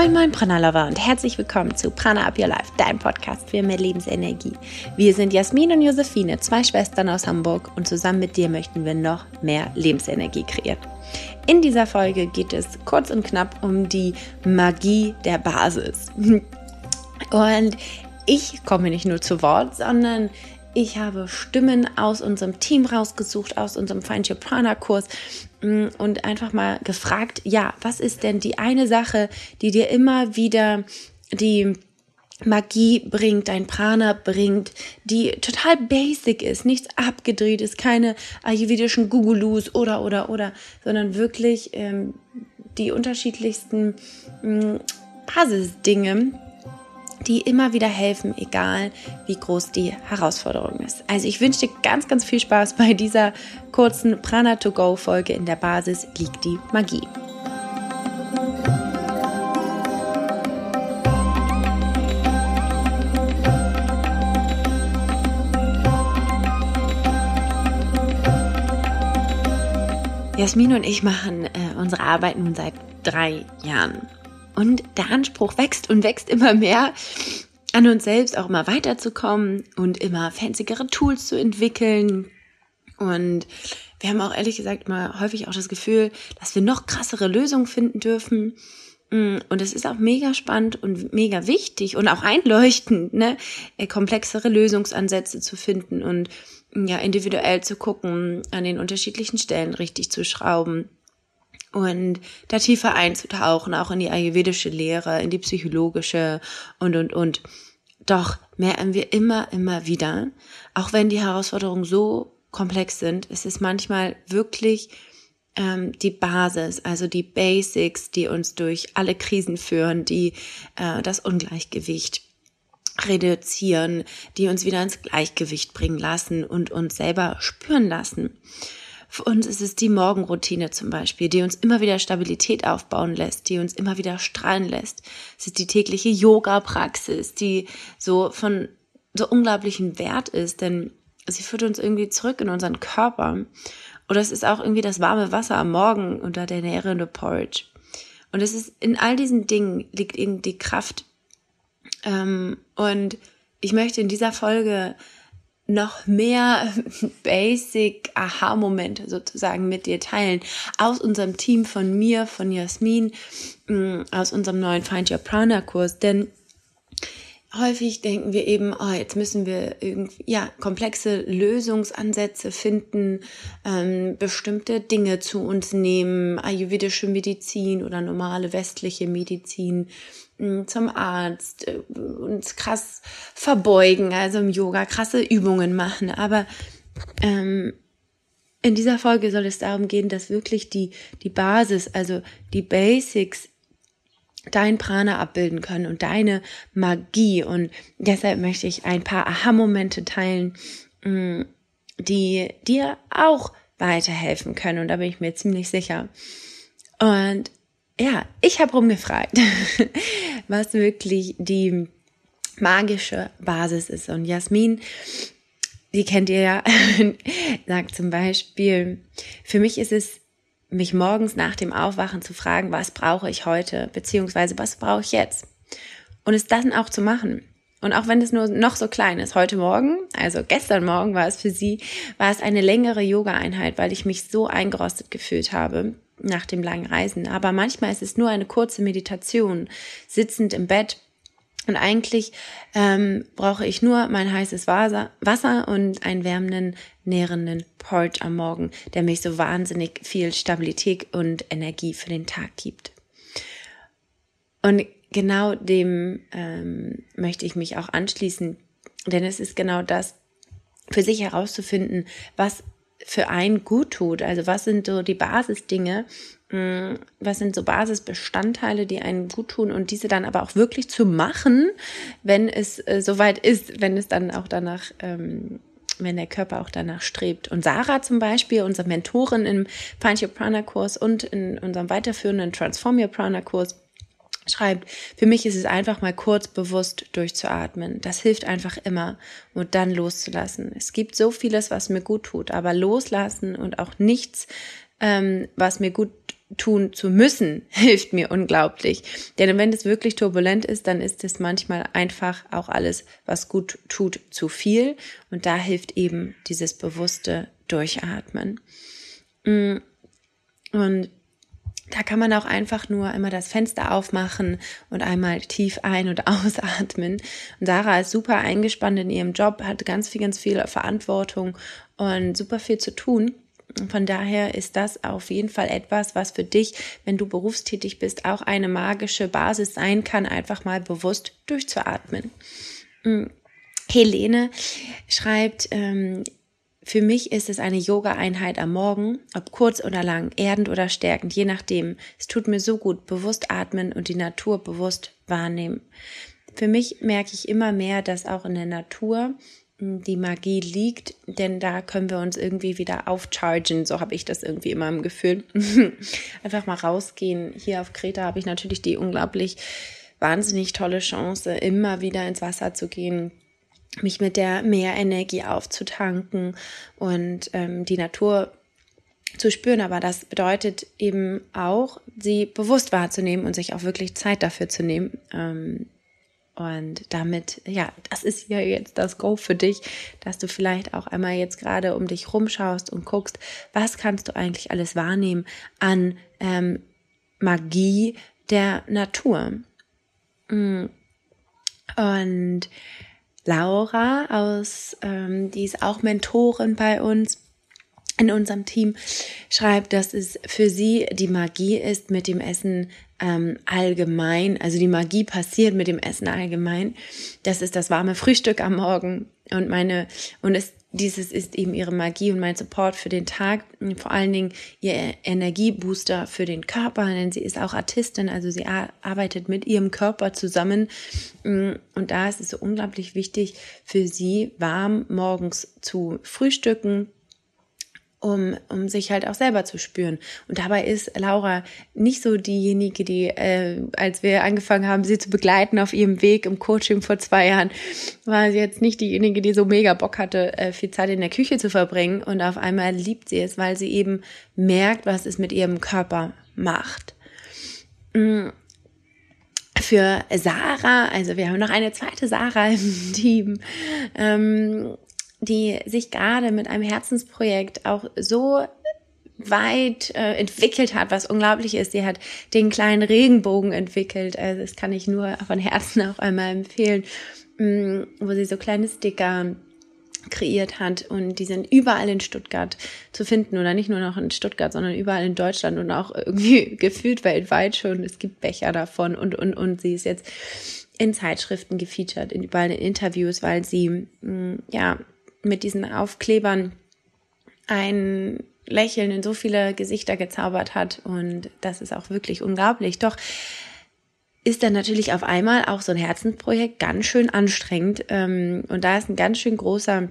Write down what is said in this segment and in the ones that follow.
Moin Moin Prana Lover und herzlich willkommen zu Prana Up Your Life, dein Podcast für mehr Lebensenergie. Wir sind Jasmin und Josephine, zwei Schwestern aus Hamburg und zusammen mit dir möchten wir noch mehr Lebensenergie kreieren. In dieser Folge geht es kurz und knapp um die Magie der Basis. Und ich komme nicht nur zu Wort, sondern ich habe Stimmen aus unserem Team rausgesucht, aus unserem Your Prana Kurs mm, und einfach mal gefragt, ja, was ist denn die eine Sache, die dir immer wieder die Magie bringt, dein Prana bringt, die total basic ist, nichts abgedreht ist, keine ayurvedischen Gugulus oder, oder, oder, sondern wirklich ähm, die unterschiedlichsten ähm, Basisdinge, die immer wieder helfen, egal wie groß die Herausforderung ist. Also ich wünsche dir ganz, ganz viel Spaß bei dieser kurzen Prana to Go Folge. In der Basis liegt die Magie. Jasmin und ich machen äh, unsere Arbeit nun seit drei Jahren. Und der Anspruch wächst und wächst immer mehr, an uns selbst auch immer weiterzukommen und immer fancyere Tools zu entwickeln. Und wir haben auch ehrlich gesagt immer häufig auch das Gefühl, dass wir noch krassere Lösungen finden dürfen. Mm, und es ist auch mega spannend und mega wichtig und auch einleuchtend, ne, äh, komplexere Lösungsansätze zu finden und ja, individuell zu gucken, an den unterschiedlichen Stellen richtig zu schrauben und da tiefer einzutauchen, auch in die ayurvedische Lehre, in die psychologische und, und, und. Doch merken wir immer, immer wieder, auch wenn die Herausforderungen so komplex sind, ist es manchmal wirklich ähm, die Basis, also die Basics, die uns durch alle Krisen führen, die äh, das Ungleichgewicht reduzieren, die uns wieder ins Gleichgewicht bringen lassen und uns selber spüren lassen. Für uns ist es die Morgenroutine zum Beispiel, die uns immer wieder Stabilität aufbauen lässt, die uns immer wieder strahlen lässt. Es ist die tägliche Yoga-Praxis, die so von so unglaublichen Wert ist, denn sie führt uns irgendwie zurück in unseren Körper. Oder es ist auch irgendwie das warme Wasser am Morgen unter der nährende Porridge. Und es ist in all diesen Dingen liegt eben die Kraft. Ähm, und ich möchte in dieser Folge noch mehr Basic Aha-Momente sozusagen mit dir teilen. Aus unserem Team von mir, von Jasmin, mm, aus unserem neuen Find Your Prana Kurs, denn häufig denken wir eben, oh, jetzt müssen wir irgendwie, ja, komplexe Lösungsansätze finden, ähm, bestimmte Dinge zu uns nehmen, ayurvedische Medizin oder normale westliche Medizin zum Arzt, äh, uns krass verbeugen, also im Yoga krasse Übungen machen. Aber ähm, in dieser Folge soll es darum gehen, dass wirklich die, die Basis, also die Basics dein Prana abbilden können und deine Magie. Und deshalb möchte ich ein paar Aha-Momente teilen, mm, die dir auch weiterhelfen können. Und da bin ich mir ziemlich sicher. Und ja, ich habe rumgefragt, was wirklich die magische Basis ist. Und Jasmin, die kennt ihr ja, sagt zum Beispiel, für mich ist es, mich morgens nach dem Aufwachen zu fragen, was brauche ich heute, beziehungsweise was brauche ich jetzt? Und es dann auch zu machen. Und auch wenn es nur noch so klein ist, heute Morgen, also gestern Morgen war es für sie, war es eine längere Yoga-Einheit, weil ich mich so eingerostet gefühlt habe nach dem langen Reisen. Aber manchmal ist es nur eine kurze Meditation, sitzend im Bett. Und eigentlich ähm, brauche ich nur mein heißes Wasser, und einen wärmenden, nährenden Porridge am Morgen, der mich so wahnsinnig viel Stabilität und Energie für den Tag gibt. Und genau dem ähm, möchte ich mich auch anschließen, denn es ist genau das, für sich herauszufinden, was für einen gut tut. Also was sind so die Basisdinge, mm, was sind so Basisbestandteile, die einen gut tun und diese dann aber auch wirklich zu machen, wenn es äh, soweit ist, wenn es dann auch danach, ähm, wenn der Körper auch danach strebt. Und Sarah zum Beispiel, unsere Mentorin im Find Your Prana Kurs und in unserem weiterführenden Transform Your Prana Kurs, schreibt, für mich ist es einfach mal kurz bewusst durchzuatmen. Das hilft einfach immer und dann loszulassen. Es gibt so vieles, was mir gut tut, aber loslassen und auch nichts, ähm, was mir gut tun zu müssen, hilft mir unglaublich. Denn wenn es wirklich turbulent ist, dann ist es manchmal einfach auch alles, was gut tut, zu viel. Und da hilft eben dieses bewusste Durchatmen. Mm. Und da kann man auch einfach nur einmal das Fenster aufmachen und einmal tief ein- und ausatmen. Und Sarah ist super eingespannt in ihrem Job, hat ganz viel, ganz viel Verantwortung und super viel zu tun. Von daher ist das auf jeden Fall etwas, was für dich, wenn du berufstätig bist, auch eine magische Basis sein kann, einfach mal bewusst durchzuatmen. Hm. Helene schreibt, ähm, für mich ist es eine Yoga-Einheit am Morgen, ob kurz oder lang, erdend oder stärkend, je nachdem. Es tut mir so gut, bewusst atmen und die Natur bewusst wahrnehmen. Für mich merke ich immer mehr, dass auch in der Natur die Magie liegt, denn da können wir uns irgendwie wieder aufchargen, so habe ich das irgendwie immer im Gefühl. Einfach mal rausgehen. Hier auf Kreta habe ich natürlich die unglaublich wahnsinnig tolle Chance, immer wieder ins Wasser zu gehen, mich mit der Meerenergie aufzutanken und ähm, die Natur zu spüren. Aber das bedeutet eben auch, sie bewusst wahrzunehmen und sich auch wirklich Zeit dafür zu nehmen. Ähm, und damit, ja, das ist ja jetzt das Go für dich, dass du vielleicht auch einmal jetzt gerade um dich rumschaust und guckst, was kannst du eigentlich alles wahrnehmen an ähm, Magie der Natur. Mm. Und Laura aus, ähm, die ist auch Mentorin bei uns in unserem Team, schreibt, dass es für sie die Magie ist, mit dem Essen ähm, allgemein, also die Magie passiert mit dem Essen allgemein. Das ist das warme Frühstück am Morgen und meine, und es, dieses ist eben ihre Magie und mein Support für den Tag, vor allen Dingen ihr Energiebooster für den Körper, denn sie ist auch Artistin, also sie arbeitet mit ihrem Körper zusammen. Und da ist es so unglaublich wichtig für sie, warm morgens zu frühstücken, um, um sich halt auch selber zu spüren. Und dabei ist Laura nicht so diejenige, die, äh, als wir angefangen haben, sie zu begleiten auf ihrem Weg im Coaching vor zwei Jahren, war sie jetzt nicht diejenige, die so mega Bock hatte, äh, viel Zeit in der Küche zu verbringen. Und auf einmal liebt sie es, weil sie eben merkt, was es mit ihrem Körper macht. Mm. Für Sarah, also wir haben noch eine zweite Sarah im Team, ähm, die sich gerade mit einem Herzensprojekt auch so weit äh, entwickelt hat, was unglaublich ist. Sie hat den kleinen Regenbogen entwickelt. Also das kann ich nur von Herzen auch einmal empfehlen, mh, mm, wo sie so kleine Sticker kreiert hat und die sind überall in Stuttgart zu finden oder nicht nur noch in Stuttgart, sondern überall in Deutschland und auch irgendwie gefühlt weltweit schon. Es gibt Becher davon und und und sie ist jetzt in Zeitschriften gefeatured, in überall in Interviews, weil sie mh, mm, ja mit diesen Aufklebern ein Lächeln in so viele Gesichter gezaubert hat und das ist auch wirklich unglaublich. Doch ist dann natürlich auf einmal auch so ein Herzensprojekt ganz schön anstrengend ähm, und da ist ein ganz schön großer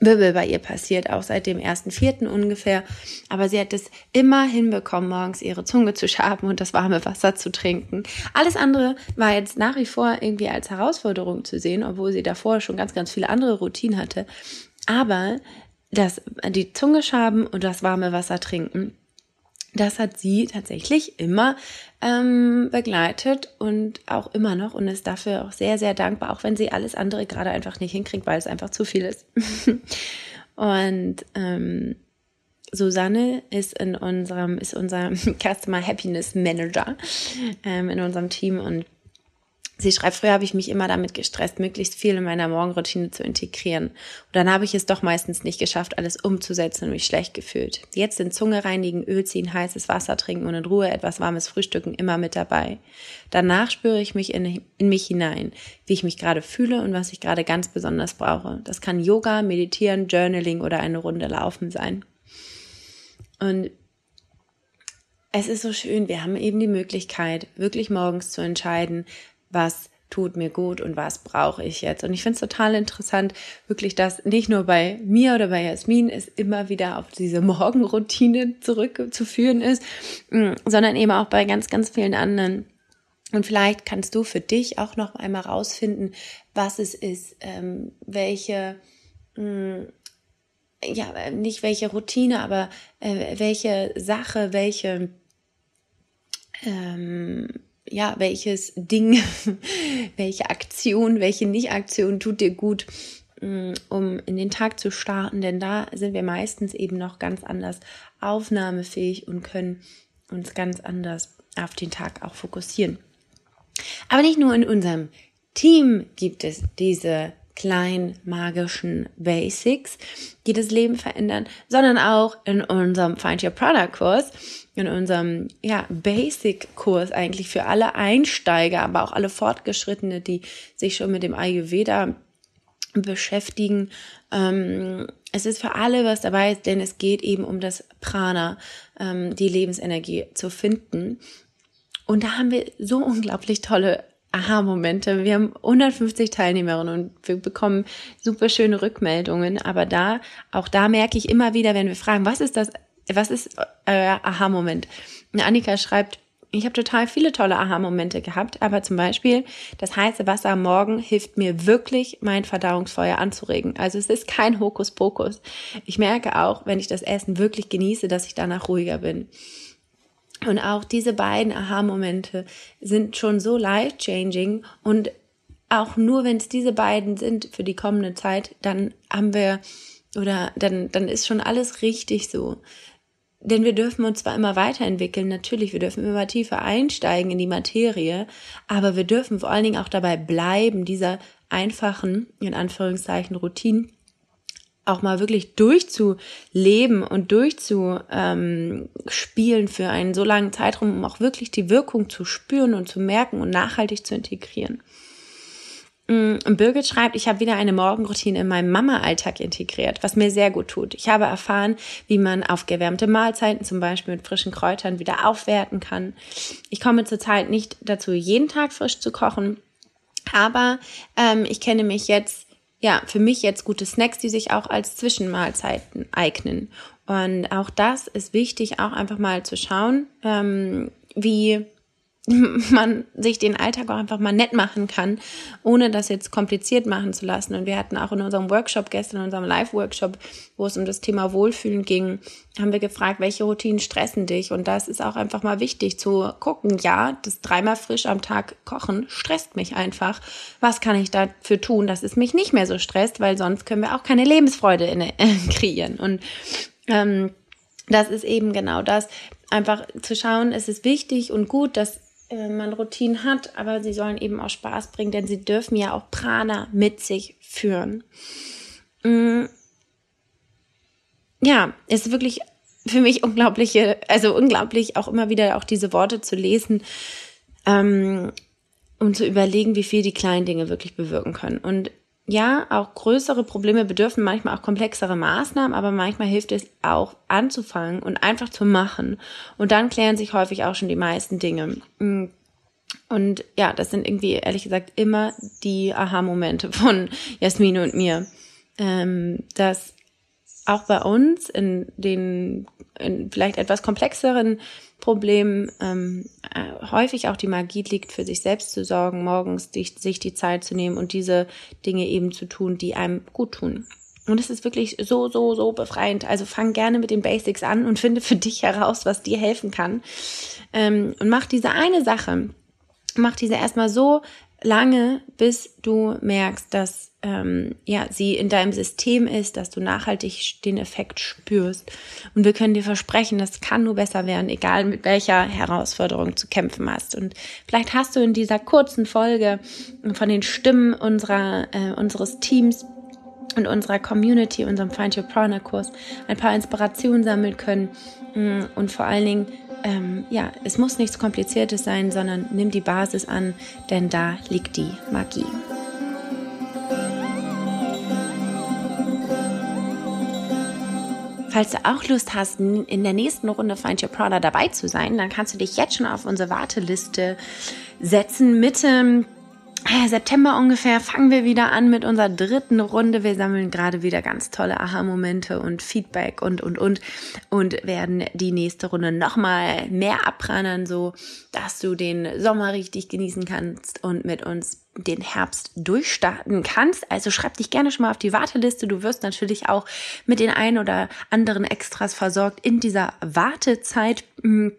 Wirbel bei ihr passiert, auch seit dem ersten Vierten ungefähr. Aber sie hat es immer hinbekommen, morgens ihre Zunge zu schaben und das warme Wasser zu trinken. Alles andere war jetzt nach wie vor irgendwie als Herausforderung zu sehen, obwohl sie davor schon ganz, ganz viele andere Routinen hatte. Aber das, die Zunge schaben und das warme Wasser trinken, das hat sie tatsächlich immer ähm, begleitet und auch immer noch und ist dafür auch sehr, sehr dankbar, auch wenn sie alles andere gerade einfach nicht hinkriegt, weil es einfach zu viel ist. und ähm, Susanne ist in unserem, ist unser Customer Happiness Manager ähm, in unserem Team und Sie schreibt, früher habe ich mich immer damit gestresst, möglichst viel in meiner Morgenroutine zu integrieren. Und dann habe ich es doch meistens nicht geschafft, alles umzusetzen und mich schlecht gefühlt. Jetzt sind Zunge reinigen, Öl ziehen, heißes Wasser trinken und in Ruhe etwas warmes Frühstücken immer mit dabei. Danach spüre ich mich in, in mich hinein, wie ich mich gerade fühle und was ich gerade ganz besonders brauche. Das kann Yoga, Meditieren, Journaling oder eine Runde Laufen sein. Und es ist so schön, wir haben eben die Möglichkeit, wirklich morgens zu entscheiden, was tut mir gut und was brauche ich jetzt. Und ich finde es total interessant, wirklich, dass nicht nur bei mir oder bei Jasmin es immer wieder auf diese Morgenroutine zurückzuführen ist, mm, sondern eben auch bei ganz, ganz vielen anderen. Und vielleicht kannst du für dich auch noch einmal rausfinden, was es ist, ähm, welche, mh, mm, ja, nicht welche Routine, aber äh, welche Sache, welche ähm, ja, welches Ding, welche Aktion, welche Nicht-Aktion tut dir gut, mm, um in den Tag zu starten, denn da sind wir meistens eben noch ganz anders aufnahmefähig und können uns ganz anders auf den Tag auch fokussieren. Aber nicht nur in unserem Team gibt es diese kleinen magischen Basics, die das Leben verändern, sondern auch in unserem Find Your Product Kurs, in unserem ja, Basic-Kurs eigentlich für alle Einsteiger, aber auch alle Fortgeschrittene, die sich schon mit dem Ayurveda beschäftigen. Ähm, es ist für alle was dabei, denn es geht eben um das Prana, ähm, die Lebensenergie zu finden. Und da haben wir so unglaublich tolle Aha-Momente. Wir haben 150 Teilnehmerinnen und wir bekommen super schöne Rückmeldungen. Aber da, auch da merke ich immer wieder, wenn wir fragen, was ist das, was ist euer Aha-Moment? Annika schreibt, ich habe total viele tolle Aha-Momente gehabt, aber zum Beispiel das heiße Wasser am Morgen hilft mir wirklich, mein Verdauungsfeuer anzuregen. Also es ist kein Hokuspokus. Ich merke auch, wenn ich das Essen wirklich genieße, dass ich danach ruhiger bin. Und auch diese beiden Aha-Momente sind schon so life-changing und auch nur wenn es diese beiden sind für die kommende Zeit, dann haben wir oder dann, dann ist schon alles richtig so. Denn wir dürfen uns zwar immer weiterentwickeln, natürlich, wir dürfen immer tiefer einsteigen in die Materie, aber wir dürfen vor allen Dingen auch dabei bleiben, dieser einfachen, in Anführungszeichen, Routinen auch mal wirklich durchzuleben und durchzuspielen ähm, für einen so langen Zeitraum, um auch wirklich die Wirkung zu spüren und zu merken und nachhaltig zu integrieren. Mm, Birgit schreibt, ich habe wieder eine Morgenroutine in meinem Mama-Alltag integriert, was mir sehr gut tut. Ich habe erfahren, wie man aufgewärmte Mahlzeiten zum Beispiel mit frischen Kräutern wieder aufwerten kann. Ich komme zurzeit nicht dazu, jeden Tag frisch zu kochen, aber ähm, ich kenne mich jetzt ja, für mich jetzt gute Snacks, die sich auch als Zwischenmahlzeiten eignen. Und auch das ist wichtig, auch einfach mal zu schauen, ähm, wie man sich den Alltag auch einfach mal nett machen kann, ohne das jetzt kompliziert machen zu lassen. Und wir hatten auch in unserem Workshop gestern, in unserem Live-Workshop, wo es um das Thema Wohlfühlen ging, haben wir gefragt, welche Routinen stressen dich? Und das ist auch einfach mal wichtig zu gucken. Ja, das dreimal frisch am Tag kochen stresst mich einfach. Was kann ich dafür tun, dass es mich nicht mehr so stresst? Weil sonst können wir auch keine Lebensfreude in, äh, kreieren. Und ähm, das ist eben genau das, einfach zu schauen, es ist wichtig und gut, dass äh, man Routinen hat, aber sie sollen eben auch Spaß bringen, denn sie dürfen ja auch Prana mit sich führen. Mm. Ja, ist wirklich für mich unglaubliche, also unglaublich auch immer wieder auch diese Worte zu lesen, ähm, um zu überlegen, wie viel die kleinen Dinge wirklich bewirken können. Und ja, auch größere Probleme bedürfen manchmal auch komplexere Maßnahmen, aber manchmal hilft es auch anzufangen und einfach zu machen. Und dann klären sich häufig auch schon die meisten Dinge. Mm. Und ja, das sind irgendwie, ehrlich gesagt, immer die Aha-Momente von Jasmine und mir. Ähm, dass auch bei uns in den in vielleicht etwas komplexeren Problemen ähm, äh, häufig auch die Magie liegt, für sich selbst zu sorgen, morgens die, sich die Zeit zu nehmen und diese Dinge eben zu tun, die einem gut tun. Und es ist wirklich so, so, so befreiend. Also fang gerne mit den Basics an und finde für dich heraus, was dir helfen kann. Ähm, und mach diese eine Sache, mach diese erstmal so lange, bis du merkst, dass ähm, ja, sie in deinem System ist, dass du nachhaltig den Effekt spürst. Und wir können dir versprechen, das kann nur besser werden, egal mit welcher Herausforderung zu kämpfen hast. Und vielleicht hast du in dieser kurzen Folge von den Stimmen unserer, äh, unseres Teams und unserer Community, unserem Find Your Prana Kurs, ein paar Inspirationen sammeln können mm, und vor allen Dingen ähm, ja, es muss nichts Kompliziertes sein, sondern nimm die Basis an, denn da liegt die Magie. Falls du auch Lust hast, in der nächsten Runde Find Your Prada dabei zu sein, dann kannst du dich jetzt schon auf unsere Warteliste setzen. Mitte September ungefähr fangen wir wieder an mit unserer dritten Runde. Wir sammeln gerade wieder ganz tolle Aha-Momente und Feedback und, und, und und werden die nächste Runde nochmal mehr abprannern, so dass du den Sommer richtig genießen kannst und mit uns den Herbst durchstarten kannst. Also schreib dich gerne schon mal auf die Warteliste. Du wirst natürlich auch mit den ein oder anderen Extras versorgt in dieser Wartezeit. Hm,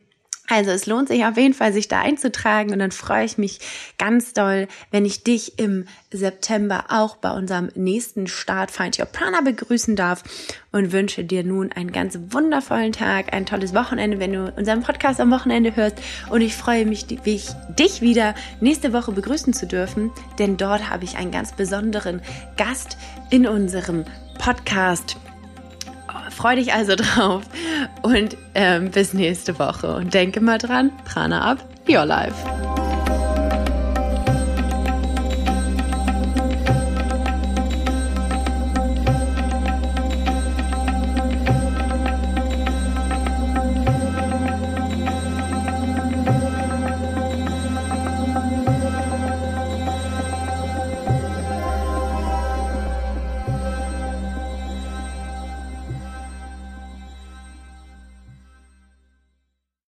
Also es lohnt sich auf jeden Fall, sich da einzutragen und dann freue ich mich ganz doll, wenn ich dich im September auch bei unserem nächsten Start Find Your Prana begrüßen darf und wünsche dir nun einen ganz wundervollen Tag, ein tolles Wochenende, wenn du unseren Podcast am Wochenende hörst. Und ich freue mich, dich wieder nächste Woche begrüßen zu dürfen, denn dort habe ich einen ganz besonderen Gast in unserem Podcast Freu dich also drauf und ähm, bis nächste Woche. Und denke mal dran, Prana ab, your life.